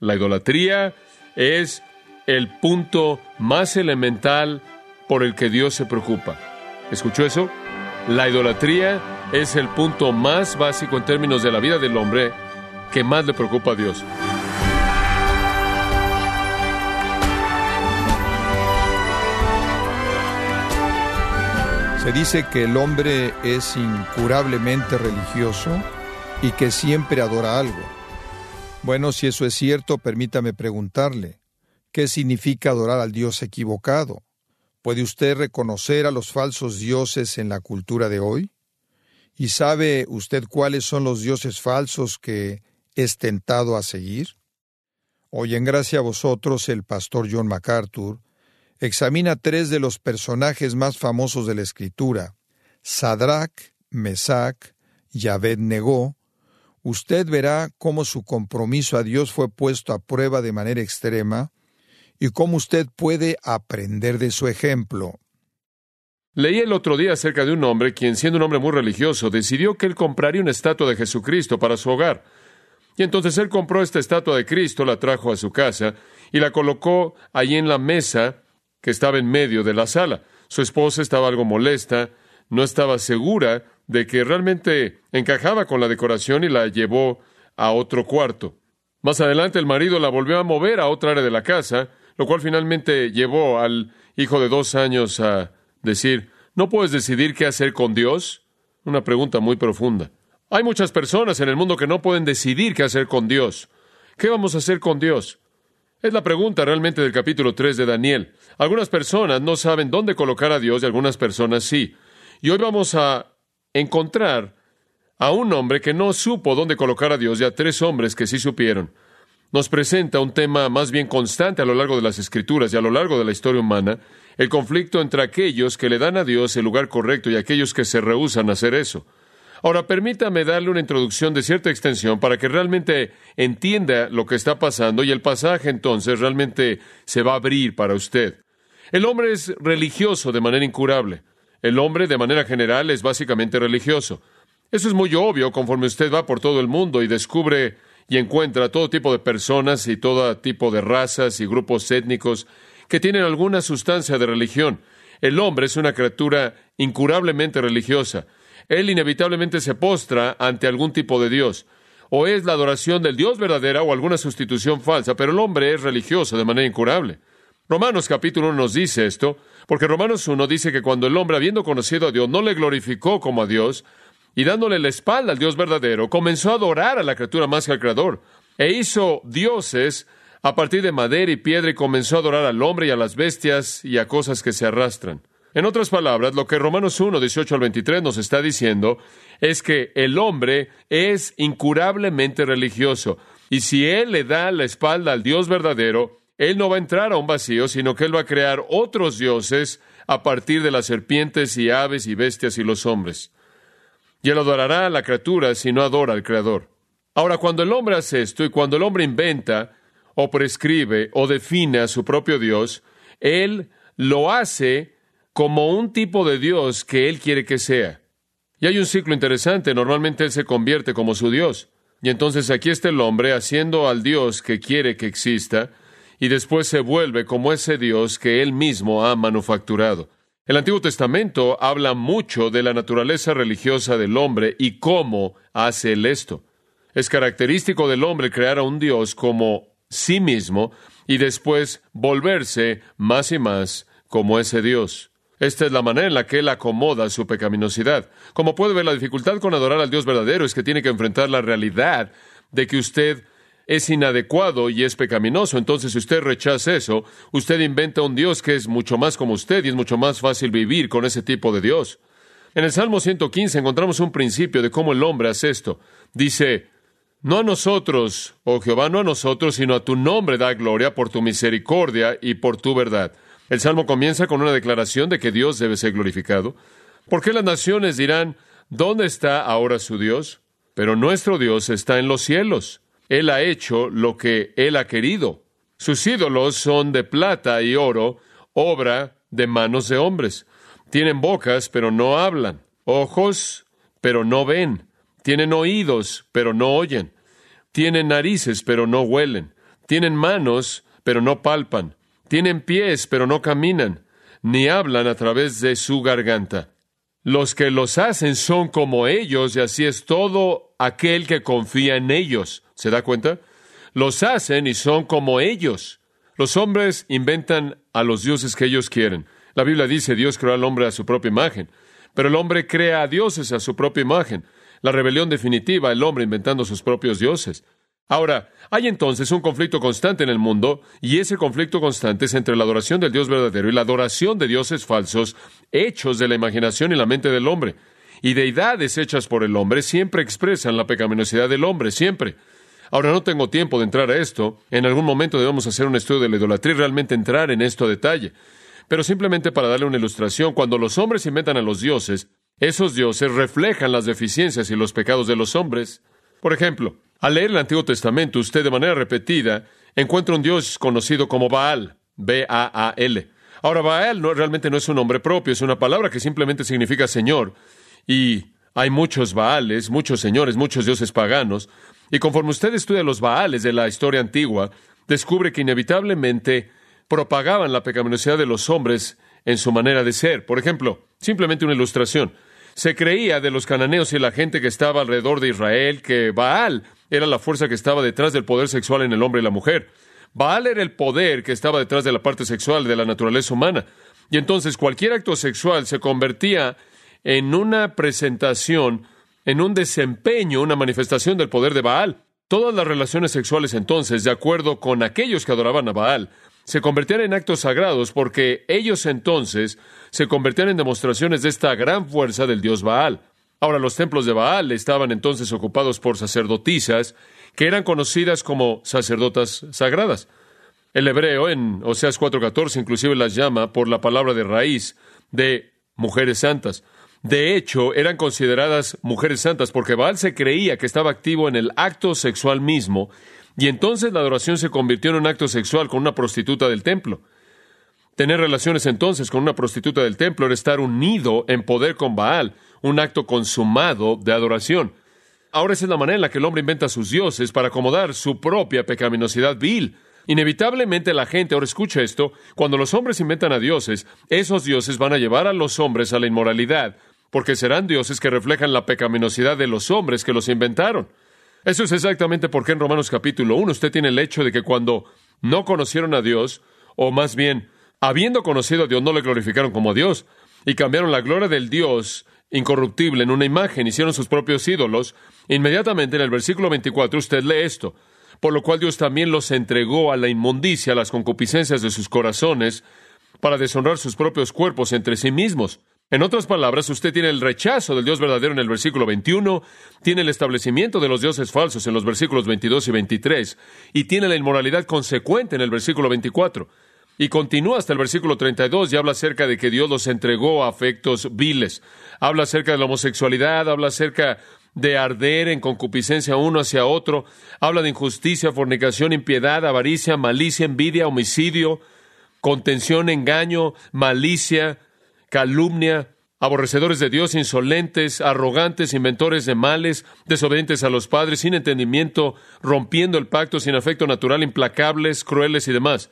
La idolatría es el punto más elemental por el que Dios se preocupa. ¿Escuchó eso? La idolatría es el punto más básico en términos de la vida del hombre que más le preocupa a Dios. Se dice que el hombre es incurablemente religioso y que siempre adora algo. Bueno, si eso es cierto, permítame preguntarle, ¿qué significa adorar al Dios equivocado? ¿Puede usted reconocer a los falsos dioses en la cultura de hoy? ¿Y sabe usted cuáles son los dioses falsos que es tentado a seguir? Hoy en gracia a vosotros el pastor John MacArthur examina tres de los personajes más famosos de la Escritura, Sadrach, Mesach y Abed-Negó, usted verá cómo su compromiso a Dios fue puesto a prueba de manera extrema y cómo usted puede aprender de su ejemplo. Leí el otro día acerca de un hombre quien, siendo un hombre muy religioso, decidió que él compraría una estatua de Jesucristo para su hogar. Y entonces él compró esta estatua de Cristo, la trajo a su casa y la colocó allí en la mesa que estaba en medio de la sala. Su esposa estaba algo molesta, no estaba segura de que realmente encajaba con la decoración y la llevó a otro cuarto. Más adelante el marido la volvió a mover a otra área de la casa, lo cual finalmente llevó al hijo de dos años a decir, ¿no puedes decidir qué hacer con Dios? Una pregunta muy profunda. Hay muchas personas en el mundo que no pueden decidir qué hacer con Dios. ¿Qué vamos a hacer con Dios? Es la pregunta realmente del capítulo 3 de Daniel. Algunas personas no saben dónde colocar a Dios y algunas personas sí. Y hoy vamos a encontrar a un hombre que no supo dónde colocar a Dios y a tres hombres que sí supieron. Nos presenta un tema más bien constante a lo largo de las escrituras y a lo largo de la historia humana, el conflicto entre aquellos que le dan a Dios el lugar correcto y aquellos que se rehúsan a hacer eso. Ahora, permítame darle una introducción de cierta extensión para que realmente entienda lo que está pasando y el pasaje entonces realmente se va a abrir para usted. El hombre es religioso de manera incurable. El hombre, de manera general, es básicamente religioso. Eso es muy obvio conforme usted va por todo el mundo y descubre y encuentra todo tipo de personas y todo tipo de razas y grupos étnicos que tienen alguna sustancia de religión. El hombre es una criatura incurablemente religiosa él inevitablemente se postra ante algún tipo de Dios. O es la adoración del Dios verdadera o alguna sustitución falsa, pero el hombre es religioso de manera incurable. Romanos capítulo 1 nos dice esto, porque Romanos 1 dice que cuando el hombre, habiendo conocido a Dios, no le glorificó como a Dios, y dándole la espalda al Dios verdadero, comenzó a adorar a la criatura más que al Creador, e hizo dioses a partir de madera y piedra y comenzó a adorar al hombre y a las bestias y a cosas que se arrastran. En otras palabras, lo que Romanos 1, 18 al 23 nos está diciendo es que el hombre es incurablemente religioso. Y si él le da la espalda al Dios verdadero, él no va a entrar a un vacío, sino que él va a crear otros dioses a partir de las serpientes y aves y bestias y los hombres. Y él adorará a la criatura si no adora al Creador. Ahora, cuando el hombre hace esto y cuando el hombre inventa o prescribe o define a su propio Dios, él lo hace como un tipo de Dios que Él quiere que sea. Y hay un ciclo interesante, normalmente Él se convierte como su Dios. Y entonces aquí está el hombre haciendo al Dios que quiere que exista, y después se vuelve como ese Dios que Él mismo ha manufacturado. El Antiguo Testamento habla mucho de la naturaleza religiosa del hombre y cómo hace él esto. Es característico del hombre crear a un Dios como sí mismo y después volverse más y más como ese Dios. Esta es la manera en la que él acomoda su pecaminosidad. Como puede ver, la dificultad con adorar al Dios verdadero es que tiene que enfrentar la realidad de que usted es inadecuado y es pecaminoso. Entonces, si usted rechaza eso, usted inventa un Dios que es mucho más como usted y es mucho más fácil vivir con ese tipo de Dios. En el Salmo 115 encontramos un principio de cómo el hombre hace esto. Dice, no a nosotros, oh Jehová, no a nosotros, sino a tu nombre da gloria por tu misericordia y por tu verdad. El Salmo comienza con una declaración de que Dios debe ser glorificado. ¿Por qué las naciones dirán, ¿dónde está ahora su Dios? Pero nuestro Dios está en los cielos. Él ha hecho lo que Él ha querido. Sus ídolos son de plata y oro, obra de manos de hombres. Tienen bocas, pero no hablan. Ojos, pero no ven. Tienen oídos, pero no oyen. Tienen narices, pero no huelen. Tienen manos, pero no palpan. Tienen pies, pero no caminan, ni hablan a través de su garganta. Los que los hacen son como ellos, y así es todo aquel que confía en ellos. ¿Se da cuenta? Los hacen y son como ellos. Los hombres inventan a los dioses que ellos quieren. La Biblia dice Dios creó al hombre a su propia imagen, pero el hombre crea a dioses a su propia imagen. La rebelión definitiva, el hombre inventando sus propios dioses. Ahora, hay entonces un conflicto constante en el mundo, y ese conflicto constante es entre la adoración del Dios verdadero y la adoración de dioses falsos, hechos de la imaginación y la mente del hombre. Y deidades hechas por el hombre siempre expresan la pecaminosidad del hombre, siempre. Ahora no tengo tiempo de entrar a esto. En algún momento debemos hacer un estudio de la idolatría y realmente entrar en esto a detalle. Pero simplemente para darle una ilustración, cuando los hombres inventan a los dioses, esos dioses reflejan las deficiencias y los pecados de los hombres. Por ejemplo, al leer el Antiguo Testamento, usted de manera repetida encuentra un dios conocido como Baal, B-A-A-L. Ahora, Baal no, realmente no es un nombre propio, es una palabra que simplemente significa Señor. Y hay muchos Baales, muchos señores, muchos dioses paganos. Y conforme usted estudia los Baales de la historia antigua, descubre que inevitablemente propagaban la pecaminosidad de los hombres en su manera de ser. Por ejemplo, simplemente una ilustración. Se creía de los cananeos y la gente que estaba alrededor de Israel que Baal era la fuerza que estaba detrás del poder sexual en el hombre y la mujer. Baal era el poder que estaba detrás de la parte sexual de la naturaleza humana. Y entonces cualquier acto sexual se convertía en una presentación, en un desempeño, una manifestación del poder de Baal. Todas las relaciones sexuales entonces, de acuerdo con aquellos que adoraban a Baal, se convertían en actos sagrados porque ellos entonces se convertían en demostraciones de esta gran fuerza del dios Baal. Ahora los templos de Baal estaban entonces ocupados por sacerdotisas que eran conocidas como sacerdotas sagradas. El hebreo en Oseas 4:14 inclusive las llama por la palabra de raíz de mujeres santas. De hecho, eran consideradas mujeres santas porque Baal se creía que estaba activo en el acto sexual mismo y entonces la adoración se convirtió en un acto sexual con una prostituta del templo. Tener relaciones entonces con una prostituta del templo era estar unido en poder con Baal, un acto consumado de adoración. Ahora esa es la manera en la que el hombre inventa sus dioses para acomodar su propia pecaminosidad vil. Inevitablemente la gente, ahora escucha esto, cuando los hombres inventan a dioses, esos dioses van a llevar a los hombres a la inmoralidad, porque serán dioses que reflejan la pecaminosidad de los hombres que los inventaron. Eso es exactamente porque en Romanos capítulo 1 usted tiene el hecho de que cuando no conocieron a Dios, o más bien, habiendo conocido a Dios, no le glorificaron como Dios, y cambiaron la gloria del Dios incorruptible en una imagen, hicieron sus propios ídolos, inmediatamente en el versículo 24 usted lee esto, por lo cual Dios también los entregó a la inmundicia, a las concupiscencias de sus corazones, para deshonrar sus propios cuerpos entre sí mismos. En otras palabras, usted tiene el rechazo del Dios verdadero en el versículo 21, tiene el establecimiento de los dioses falsos en los versículos 22 y 23, y tiene la inmoralidad consecuente en el versículo 24. Y continúa hasta el versículo 32 y habla acerca de que Dios los entregó a afectos viles. Habla acerca de la homosexualidad, habla acerca de arder en concupiscencia uno hacia otro, habla de injusticia, fornicación, impiedad, avaricia, malicia, envidia, homicidio, contención, engaño, malicia, calumnia, aborrecedores de Dios, insolentes, arrogantes, inventores de males, desobedientes a los padres, sin entendimiento, rompiendo el pacto, sin afecto natural, implacables, crueles y demás.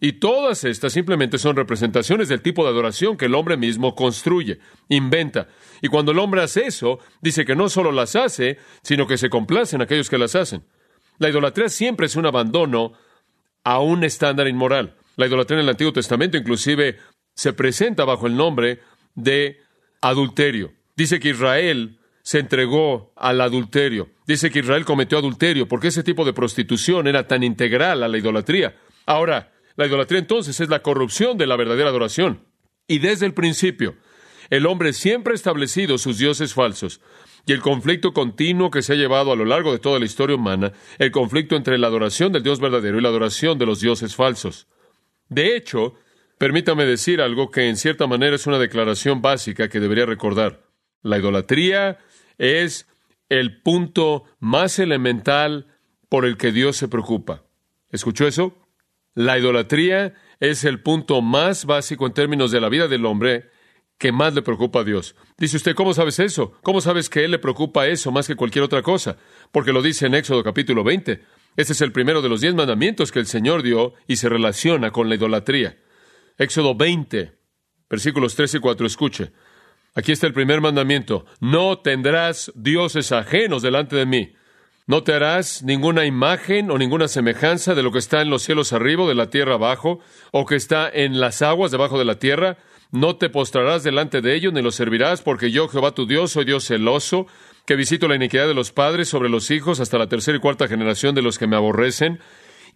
Y todas estas simplemente son representaciones del tipo de adoración que el hombre mismo construye, inventa. Y cuando el hombre hace eso, dice que no solo las hace, sino que se complacen aquellos que las hacen. La idolatría siempre es un abandono a un estándar inmoral. La idolatría en el Antiguo Testamento inclusive se presenta bajo el nombre de adulterio. Dice que Israel se entregó al adulterio. Dice que Israel cometió adulterio porque ese tipo de prostitución era tan integral a la idolatría. Ahora, la idolatría entonces es la corrupción de la verdadera adoración. Y desde el principio, el hombre siempre ha establecido sus dioses falsos. Y el conflicto continuo que se ha llevado a lo largo de toda la historia humana, el conflicto entre la adoración del Dios verdadero y la adoración de los dioses falsos. De hecho, Permítame decir algo que en cierta manera es una declaración básica que debería recordar. La idolatría es el punto más elemental por el que Dios se preocupa. ¿Escuchó eso? La idolatría es el punto más básico en términos de la vida del hombre que más le preocupa a Dios. Dice usted, ¿cómo sabes eso? ¿Cómo sabes que Él le preocupa eso más que cualquier otra cosa? Porque lo dice en Éxodo capítulo 20. Este es el primero de los diez mandamientos que el Señor dio y se relaciona con la idolatría. Éxodo 20, versículos 3 y 4, escuche. Aquí está el primer mandamiento. No tendrás dioses ajenos delante de mí. No te harás ninguna imagen o ninguna semejanza de lo que está en los cielos arriba de la tierra abajo, o que está en las aguas debajo de la tierra. No te postrarás delante de ellos ni los servirás, porque yo, Jehová tu Dios, soy Dios celoso, que visito la iniquidad de los padres sobre los hijos hasta la tercera y cuarta generación de los que me aborrecen,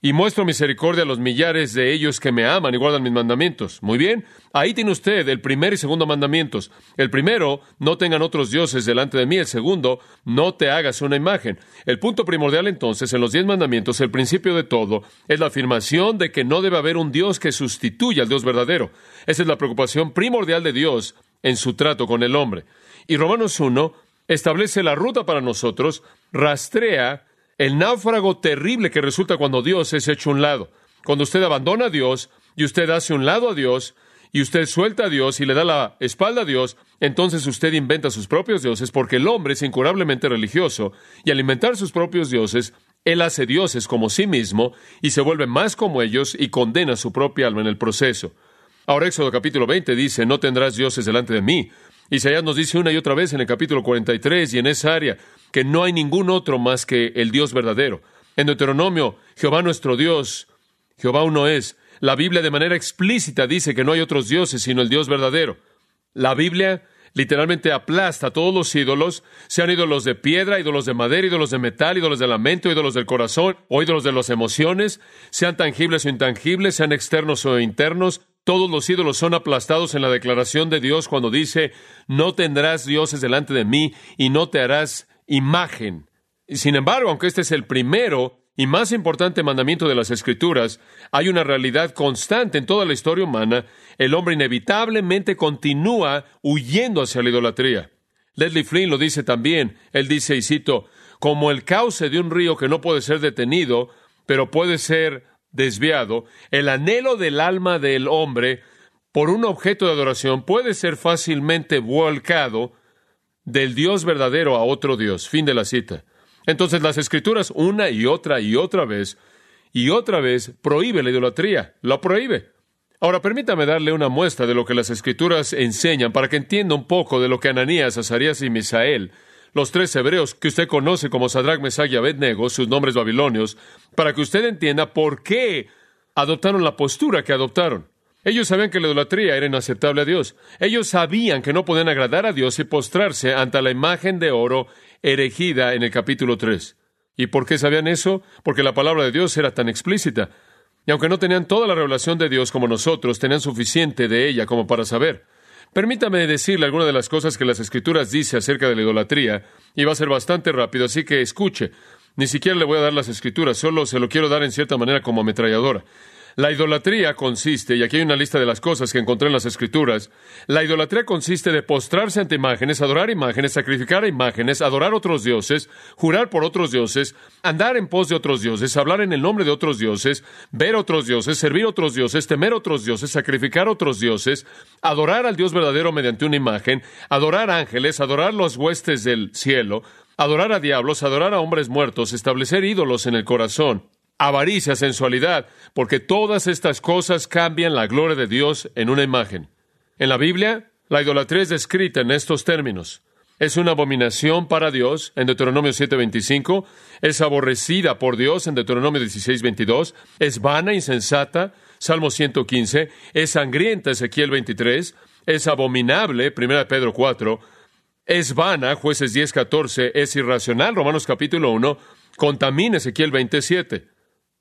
y muestro misericordia a los millares de ellos que me aman y guardan mis mandamientos. Muy bien, ahí tiene usted el primer y segundo mandamientos. El primero, no tengan otros dioses delante de mí. El segundo, no te hagas una imagen. El punto primordial entonces en los diez mandamientos, el principio de todo, es la afirmación de que no debe haber un Dios que sustituya al Dios verdadero. Esa es la preocupación primordial de Dios en su trato con el hombre. Y Romanos 1 establece la ruta para nosotros, rastrea el náufrago terrible que resulta cuando Dios es hecho un lado. Cuando usted abandona a Dios y usted hace un lado a Dios y usted suelta a Dios y le da la espalda a Dios, entonces usted inventa sus propios dioses porque el hombre es incurablemente religioso y al inventar sus propios dioses, él hace dioses como sí mismo y se vuelve más como ellos y condena su propia alma en el proceso. Ahora Éxodo capítulo 20 dice, no tendrás dioses delante de mí. Isaías nos dice una y otra vez en el capítulo 43 y en esa área, que no hay ningún otro más que el Dios verdadero. En Deuteronomio, Jehová nuestro Dios, Jehová uno es. La Biblia de manera explícita dice que no hay otros dioses sino el Dios verdadero. La Biblia literalmente aplasta a todos los ídolos, sean ídolos de piedra, ídolos de madera, ídolos de metal, ídolos de lamento, ídolos del corazón o ídolos de las emociones, sean tangibles o intangibles, sean externos o internos, todos los ídolos son aplastados en la declaración de Dios cuando dice, no tendrás dioses delante de mí y no te harás imagen. Sin embargo, aunque este es el primero y más importante mandamiento de las Escrituras, hay una realidad constante en toda la historia humana. El hombre inevitablemente continúa huyendo hacia la idolatría. Leslie Flynn lo dice también. Él dice, y cito, como el cauce de un río que no puede ser detenido, pero puede ser desviado, el anhelo del alma del hombre por un objeto de adoración puede ser fácilmente volcado del Dios verdadero a otro Dios. Fin de la cita. Entonces las escrituras una y otra y otra vez y otra vez prohíbe la idolatría, lo prohíbe. Ahora permítame darle una muestra de lo que las escrituras enseñan para que entienda un poco de lo que Ananías, Azarías y Misael, los tres hebreos que usted conoce como Sadrach, Mesach y Abednego, sus nombres babilonios, para que usted entienda por qué adoptaron la postura que adoptaron. Ellos sabían que la idolatría era inaceptable a Dios. Ellos sabían que no podían agradar a Dios y postrarse ante la imagen de oro erigida en el capítulo 3. ¿Y por qué sabían eso? Porque la palabra de Dios era tan explícita. Y aunque no tenían toda la revelación de Dios como nosotros, tenían suficiente de ella como para saber. Permítame decirle algunas de las cosas que las Escrituras dice acerca de la idolatría, y va a ser bastante rápido, así que escuche. Ni siquiera le voy a dar las Escrituras, solo se lo quiero dar en cierta manera como ametralladora. La idolatría consiste, y aquí hay una lista de las cosas que encontré en las Escrituras, la idolatría consiste de postrarse ante imágenes, adorar imágenes, sacrificar imágenes, adorar otros dioses, jurar por otros dioses, andar en pos de otros dioses, hablar en el nombre de otros dioses, ver otros dioses, servir otros dioses, temer otros dioses, sacrificar otros dioses, adorar al Dios verdadero mediante una imagen, adorar ángeles, adorar los huestes del cielo, adorar a diablos, adorar a hombres muertos, establecer ídolos en el corazón avaricia, sensualidad, porque todas estas cosas cambian la gloria de Dios en una imagen. En la Biblia, la idolatría es descrita en estos términos. Es una abominación para Dios en Deuteronomio 7:25, es aborrecida por Dios en Deuteronomio 16:22, es vana, insensata, Salmo 115, es sangrienta, Ezequiel 23, es abominable, 1 Pedro 4, es vana, jueces 10:14, es irracional, Romanos capítulo 1, contamina, Ezequiel 27.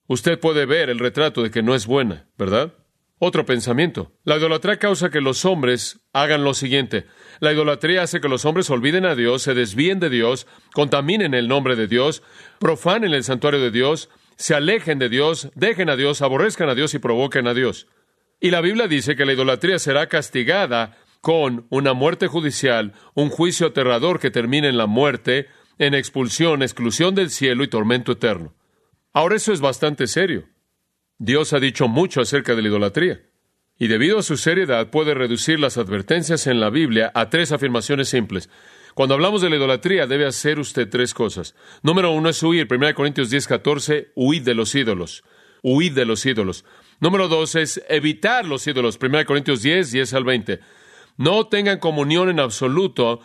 Usted puede ver el retrato de que no es buena, ¿verdad? Otro pensamiento. La idolatría causa que los hombres hagan lo siguiente. La idolatría hace que los hombres olviden a Dios, se desvíen de Dios, contaminen el nombre de Dios, profanen el santuario de Dios, se alejen de Dios, dejen a Dios, aborrezcan a Dios y provoquen a Dios. Y la Biblia dice que la idolatría será castigada con una muerte judicial, un juicio aterrador que termine en la muerte, en expulsión, exclusión del cielo y tormento eterno. Ahora eso es bastante serio. Dios ha dicho mucho acerca de la idolatría. Y debido a su seriedad puede reducir las advertencias en la Biblia a tres afirmaciones simples. Cuando hablamos de la idolatría, debe hacer usted tres cosas. Número uno es huir. 1 Corintios 10, 14, huid de los ídolos. Huid de los ídolos. Número dos es evitar los ídolos. 1 Corintios 10, 10 al 20. No tengan comunión en absoluto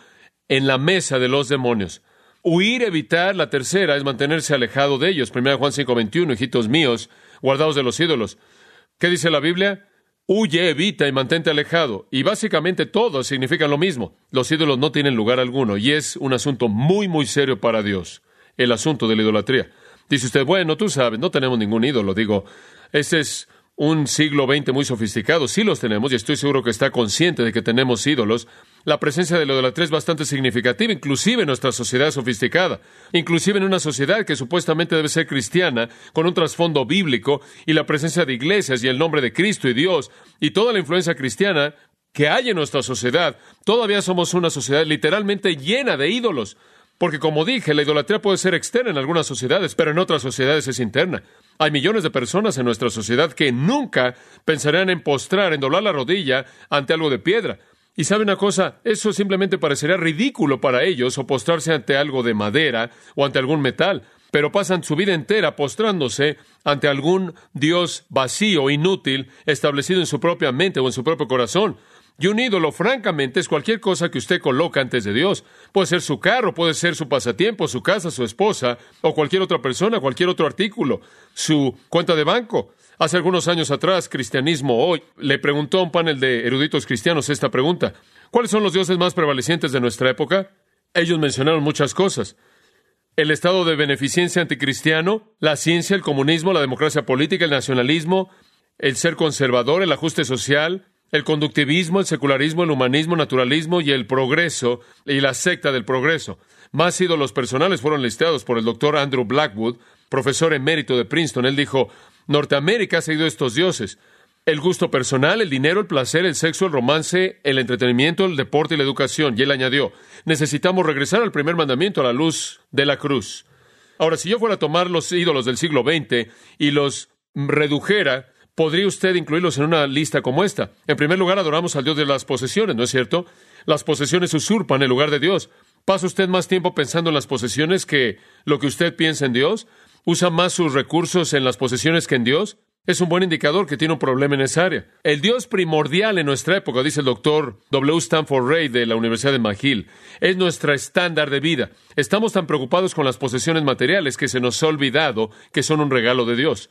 en la mesa de los demonios. Huir, evitar, la tercera es mantenerse alejado de ellos. 1 Juan 5, 21, hijitos míos, guardados de los ídolos. ¿Qué dice la Biblia? Huye, evita y mantente alejado. Y básicamente todo significa lo mismo. Los ídolos no tienen lugar alguno y es un asunto muy, muy serio para Dios, el asunto de la idolatría. Dice usted, bueno, tú sabes, no tenemos ningún ídolo. Digo, ese es un siglo XX muy sofisticado. Sí los tenemos y estoy seguro que está consciente de que tenemos ídolos. La presencia de la idolatría es bastante significativa, inclusive en nuestra sociedad sofisticada, inclusive en una sociedad que supuestamente debe ser cristiana, con un trasfondo bíblico y la presencia de iglesias y el nombre de Cristo y Dios y toda la influencia cristiana que hay en nuestra sociedad. Todavía somos una sociedad literalmente llena de ídolos. Porque como dije, la idolatría puede ser externa en algunas sociedades, pero en otras sociedades es interna. Hay millones de personas en nuestra sociedad que nunca pensarían en postrar, en doblar la rodilla ante algo de piedra. Y sabe una cosa, eso simplemente parecería ridículo para ellos o postrarse ante algo de madera o ante algún metal, pero pasan su vida entera postrándose ante algún Dios vacío, inútil, establecido en su propia mente o en su propio corazón. Y un ídolo, francamente, es cualquier cosa que usted coloca antes de Dios. Puede ser su carro, puede ser su pasatiempo, su casa, su esposa, o cualquier otra persona, cualquier otro artículo, su cuenta de banco. Hace algunos años atrás, Cristianismo Hoy le preguntó a un panel de eruditos cristianos esta pregunta. ¿Cuáles son los dioses más prevalecientes de nuestra época? Ellos mencionaron muchas cosas. El estado de beneficencia anticristiano, la ciencia, el comunismo, la democracia política, el nacionalismo, el ser conservador, el ajuste social, el conductivismo, el secularismo, el humanismo, naturalismo y el progreso y la secta del progreso. Más ídolos personales fueron listados por el doctor Andrew Blackwood, profesor emérito de Princeton. Él dijo, Norteamérica ha seguido estos dioses. El gusto personal, el dinero, el placer, el sexo, el romance, el entretenimiento, el deporte y la educación. Y él añadió, necesitamos regresar al primer mandamiento a la luz de la cruz. Ahora, si yo fuera a tomar los ídolos del siglo XX y los redujera podría usted incluirlos en una lista como esta. En primer lugar, adoramos al Dios de las posesiones, ¿no es cierto? Las posesiones usurpan el lugar de Dios. ¿Pasa usted más tiempo pensando en las posesiones que lo que usted piensa en Dios? ¿Usa más sus recursos en las posesiones que en Dios? Es un buen indicador que tiene un problema en esa área. El Dios primordial en nuestra época, dice el doctor W. Stanford Ray de la Universidad de McGill, es nuestra estándar de vida. Estamos tan preocupados con las posesiones materiales que se nos ha olvidado que son un regalo de Dios.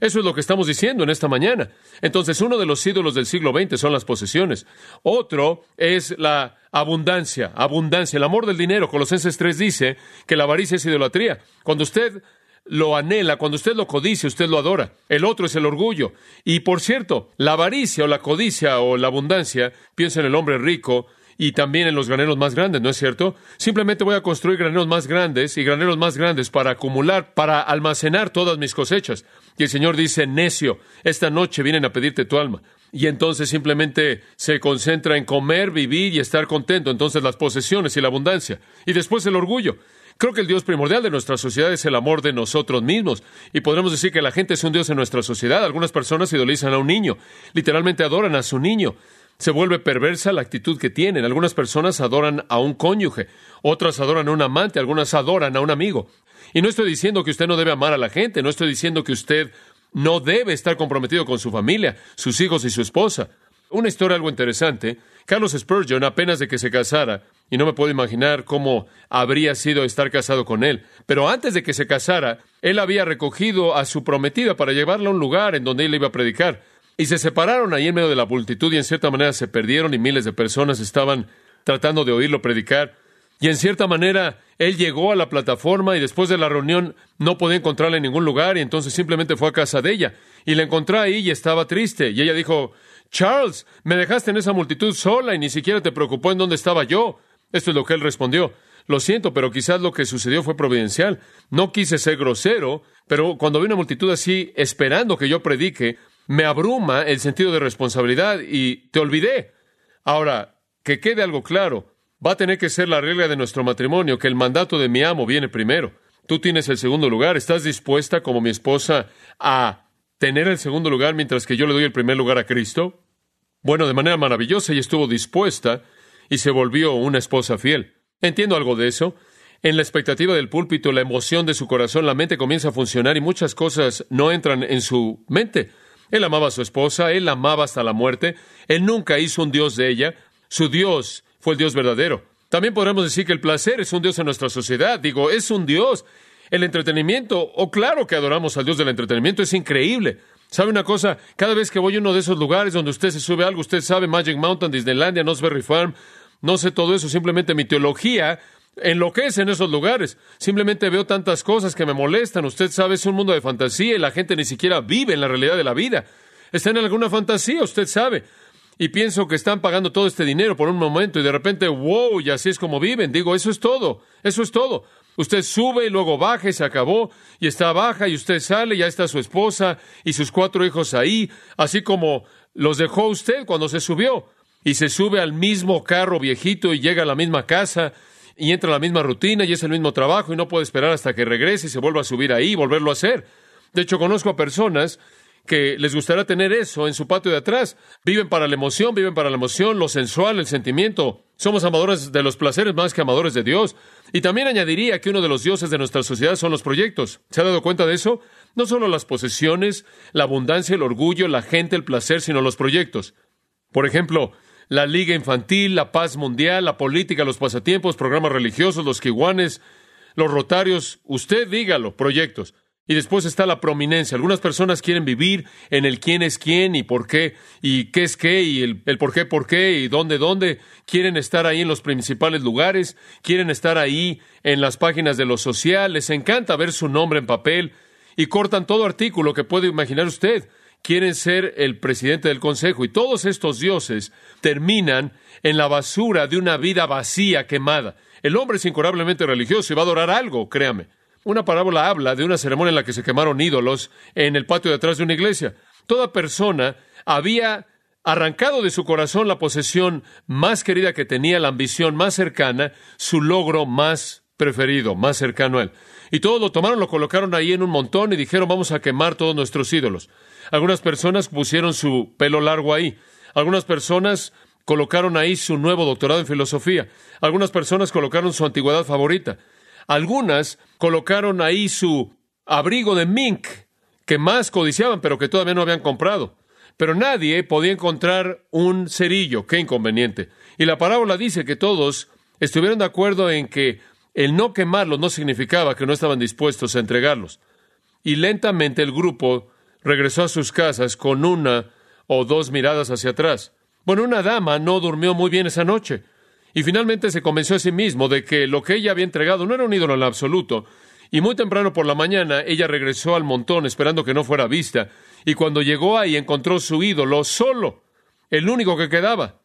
Eso es lo que estamos diciendo en esta mañana. Entonces, uno de los ídolos del siglo XX son las posesiones. Otro es la abundancia, abundancia, el amor del dinero. Colosenses 3 dice que la avaricia es idolatría. Cuando usted lo anhela, cuando usted lo codicia, usted lo adora. El otro es el orgullo. Y por cierto, la avaricia o la codicia o la abundancia, piensa en el hombre rico, y también en los graneros más grandes, ¿no es cierto? Simplemente voy a construir graneros más grandes y graneros más grandes para acumular, para almacenar todas mis cosechas. Y el Señor dice, necio, esta noche vienen a pedirte tu alma. Y entonces simplemente se concentra en comer, vivir y estar contento. Entonces las posesiones y la abundancia. Y después el orgullo. Creo que el Dios primordial de nuestra sociedad es el amor de nosotros mismos. Y podremos decir que la gente es un Dios en nuestra sociedad. Algunas personas idolizan a un niño. Literalmente adoran a su niño. Se vuelve perversa la actitud que tienen. Algunas personas adoran a un cónyuge, otras adoran a un amante, algunas adoran a un amigo. Y no estoy diciendo que usted no debe amar a la gente, no estoy diciendo que usted no debe estar comprometido con su familia, sus hijos y su esposa. Una historia algo interesante. Carlos Spurgeon, apenas de que se casara, y no me puedo imaginar cómo habría sido estar casado con él, pero antes de que se casara, él había recogido a su prometida para llevarla a un lugar en donde él iba a predicar. Y se separaron ahí en medio de la multitud y en cierta manera se perdieron y miles de personas estaban tratando de oírlo predicar. Y en cierta manera él llegó a la plataforma y después de la reunión no podía encontrarla en ningún lugar y entonces simplemente fue a casa de ella. Y la encontró ahí y estaba triste. Y ella dijo, Charles, me dejaste en esa multitud sola y ni siquiera te preocupó en dónde estaba yo. Esto es lo que él respondió. Lo siento, pero quizás lo que sucedió fue providencial. No quise ser grosero, pero cuando vi una multitud así esperando que yo predique, me abruma el sentido de responsabilidad y te olvidé. Ahora, que quede algo claro, va a tener que ser la regla de nuestro matrimonio que el mandato de mi amo viene primero. Tú tienes el segundo lugar. ¿Estás dispuesta, como mi esposa, a tener el segundo lugar mientras que yo le doy el primer lugar a Cristo? Bueno, de manera maravillosa ella estuvo dispuesta y se volvió una esposa fiel. Entiendo algo de eso. En la expectativa del púlpito, la emoción de su corazón, la mente comienza a funcionar y muchas cosas no entran en su mente. Él amaba a su esposa, él amaba hasta la muerte, él nunca hizo un Dios de ella, su Dios fue el Dios verdadero. También podremos decir que el placer es un Dios en nuestra sociedad, digo, es un Dios. El entretenimiento, o oh, claro que adoramos al Dios del entretenimiento, es increíble. ¿Sabe una cosa? Cada vez que voy a uno de esos lugares donde usted se sube algo, usted sabe Magic Mountain, Disneylandia, Nosberry Farm, no sé todo eso, simplemente mi teología enloquece en esos lugares. Simplemente veo tantas cosas que me molestan. Usted sabe, es un mundo de fantasía y la gente ni siquiera vive en la realidad de la vida. Está en alguna fantasía, usted sabe. Y pienso que están pagando todo este dinero por un momento y de repente, wow, y así es como viven. Digo, eso es todo, eso es todo. Usted sube y luego baja y se acabó, y está baja y usted sale, y ya está su esposa y sus cuatro hijos ahí, así como los dejó usted cuando se subió. Y se sube al mismo carro viejito y llega a la misma casa y entra a la misma rutina y es el mismo trabajo y no puede esperar hasta que regrese y se vuelva a subir ahí y volverlo a hacer. De hecho, conozco a personas que les gustaría tener eso en su patio de atrás. Viven para la emoción, viven para la emoción, lo sensual, el sentimiento. Somos amadores de los placeres más que amadores de Dios. Y también añadiría que uno de los dioses de nuestra sociedad son los proyectos. ¿Se ha dado cuenta de eso? No solo las posesiones, la abundancia, el orgullo, la gente, el placer, sino los proyectos. Por ejemplo, la liga infantil, la paz mundial, la política, los pasatiempos, programas religiosos, los kiwanes, los rotarios, usted dígalo, proyectos. Y después está la prominencia. Algunas personas quieren vivir en el quién es quién y por qué, y qué es qué, y el, el, por qué, por qué, y dónde, dónde. Quieren estar ahí en los principales lugares, quieren estar ahí en las páginas de lo social, les encanta ver su nombre en papel, y cortan todo artículo que puede imaginar usted. Quieren ser el presidente del consejo, y todos estos dioses terminan en la basura de una vida vacía, quemada. El hombre es incurablemente religioso y va a adorar algo, créame. Una parábola habla de una ceremonia en la que se quemaron ídolos en el patio detrás de una iglesia. Toda persona había arrancado de su corazón la posesión más querida que tenía, la ambición más cercana, su logro más preferido, más cercano a él. Y todos lo tomaron, lo colocaron ahí en un montón y dijeron vamos a quemar todos nuestros ídolos. Algunas personas pusieron su pelo largo ahí. Algunas personas colocaron ahí su nuevo doctorado en filosofía. Algunas personas colocaron su antigüedad favorita. Algunas colocaron ahí su abrigo de mink, que más codiciaban, pero que todavía no habían comprado. Pero nadie podía encontrar un cerillo. Qué inconveniente. Y la parábola dice que todos estuvieron de acuerdo en que el no quemarlos no significaba que no estaban dispuestos a entregarlos. Y lentamente el grupo regresó a sus casas con una o dos miradas hacia atrás. Bueno, una dama no durmió muy bien esa noche. Y finalmente se convenció a sí mismo de que lo que ella había entregado no era un ídolo en absoluto. Y muy temprano por la mañana ella regresó al montón esperando que no fuera vista. Y cuando llegó ahí encontró su ídolo solo, el único que quedaba.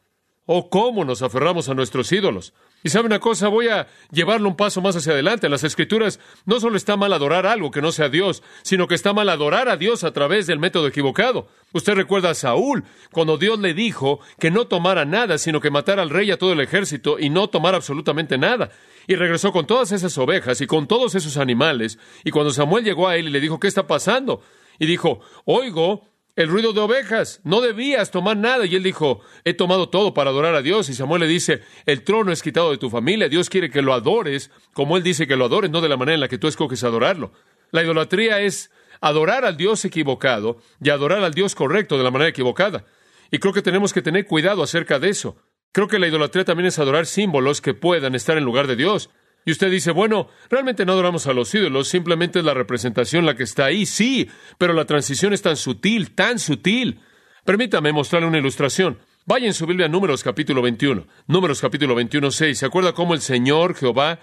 Oh, cómo nos aferramos a nuestros ídolos. Y sabe una cosa, voy a llevarlo un paso más hacia adelante. En las escrituras no solo está mal adorar algo que no sea Dios, sino que está mal adorar a Dios a través del método equivocado. Usted recuerda a Saúl, cuando Dios le dijo que no tomara nada, sino que matara al rey y a todo el ejército y no tomara absolutamente nada. Y regresó con todas esas ovejas y con todos esos animales. Y cuando Samuel llegó a él y le dijo, ¿qué está pasando? Y dijo, oigo el ruido de ovejas, no debías tomar nada. Y él dijo, he tomado todo para adorar a Dios. Y Samuel le dice, el trono es quitado de tu familia, Dios quiere que lo adores como él dice que lo adores, no de la manera en la que tú escoges adorarlo. La idolatría es adorar al Dios equivocado y adorar al Dios correcto de la manera equivocada. Y creo que tenemos que tener cuidado acerca de eso. Creo que la idolatría también es adorar símbolos que puedan estar en lugar de Dios. Y usted dice, bueno, realmente no adoramos a los ídolos, simplemente es la representación la que está ahí. Sí, pero la transición es tan sutil, tan sutil. Permítame mostrarle una ilustración. Vaya en su Biblia a Números capítulo 21. Números capítulo 21, 6. ¿Se acuerda cómo el Señor Jehová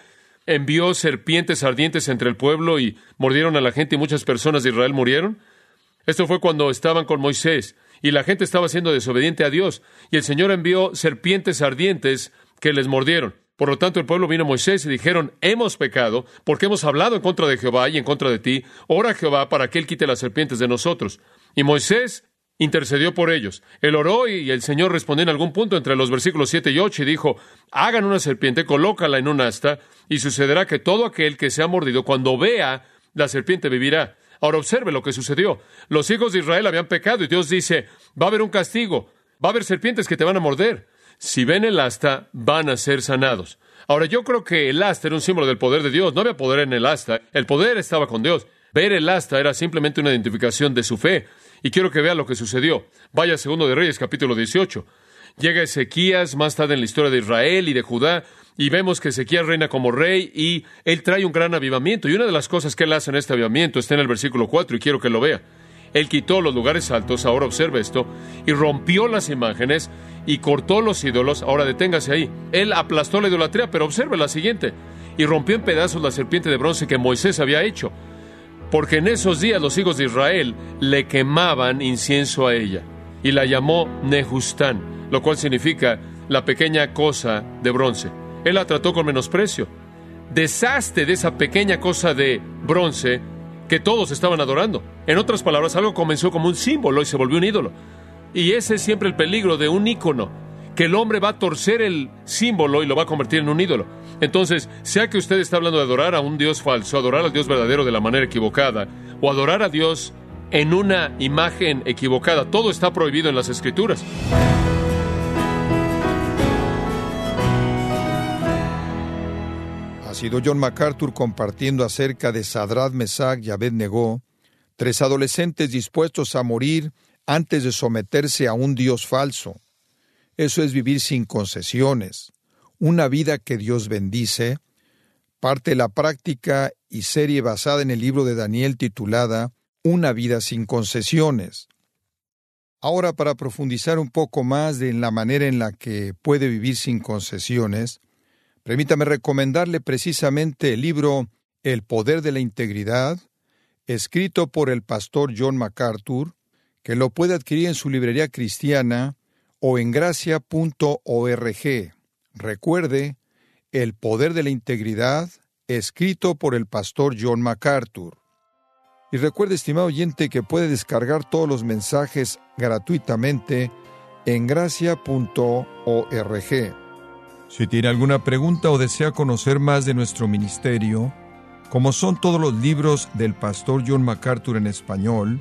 envió serpientes ardientes entre el pueblo y mordieron a la gente y muchas personas de Israel murieron? Esto fue cuando estaban con Moisés y la gente estaba siendo desobediente a Dios y el Señor envió serpientes ardientes que les mordieron. Por lo tanto, el pueblo vino a Moisés y dijeron, hemos pecado porque hemos hablado en contra de Jehová y en contra de ti. Ora Jehová para que él quite las serpientes de nosotros. Y Moisés intercedió por ellos. Él oró y el Señor respondió en algún punto entre los versículos 7 y 8 y dijo, hagan una serpiente, colócala en un asta y sucederá que todo aquel que se ha mordido cuando vea la serpiente vivirá. Ahora observe lo que sucedió. Los hijos de Israel habían pecado y Dios dice, va a haber un castigo, va a haber serpientes que te van a morder. Si ven el asta, van a ser sanados. Ahora, yo creo que el asta era un símbolo del poder de Dios. No había poder en el asta. El poder estaba con Dios. Ver el asta era simplemente una identificación de su fe. Y quiero que vea lo que sucedió. Vaya segundo de Reyes, capítulo 18. Llega Ezequías más tarde en la historia de Israel y de Judá, y vemos que Ezequías reina como rey y él trae un gran avivamiento. Y una de las cosas que él hace en este avivamiento está en el versículo 4 y quiero que lo vea. Él quitó los lugares altos, ahora observe esto, y rompió las imágenes y cortó los ídolos, ahora deténgase ahí. Él aplastó la idolatría, pero observe la siguiente, y rompió en pedazos la serpiente de bronce que Moisés había hecho, porque en esos días los hijos de Israel le quemaban incienso a ella, y la llamó Nehustán, lo cual significa la pequeña cosa de bronce. Él la trató con menosprecio. Desastre de esa pequeña cosa de bronce que todos estaban adorando. En otras palabras, algo comenzó como un símbolo y se volvió un ídolo. Y ese es siempre el peligro de un ícono, que el hombre va a torcer el símbolo y lo va a convertir en un ídolo. Entonces, sea que usted está hablando de adorar a un Dios falso, adorar al Dios verdadero de la manera equivocada, o adorar a Dios en una imagen equivocada, todo está prohibido en las Escrituras. Ha sido John MacArthur compartiendo acerca de Sadrad, Mesach y Abednego, tres adolescentes dispuestos a morir antes de someterse a un Dios falso. Eso es vivir sin concesiones, una vida que Dios bendice, parte la práctica y serie basada en el libro de Daniel titulada Una vida sin concesiones. Ahora, para profundizar un poco más en la manera en la que puede vivir sin concesiones, Permítame recomendarle precisamente el libro El poder de la integridad, escrito por el pastor John MacArthur, que lo puede adquirir en su librería cristiana o en gracia.org. Recuerde, El poder de la integridad, escrito por el pastor John MacArthur. Y recuerde, estimado oyente, que puede descargar todos los mensajes gratuitamente en gracia.org. Si tiene alguna pregunta o desea conocer más de nuestro ministerio, como son todos los libros del pastor John MacArthur en español,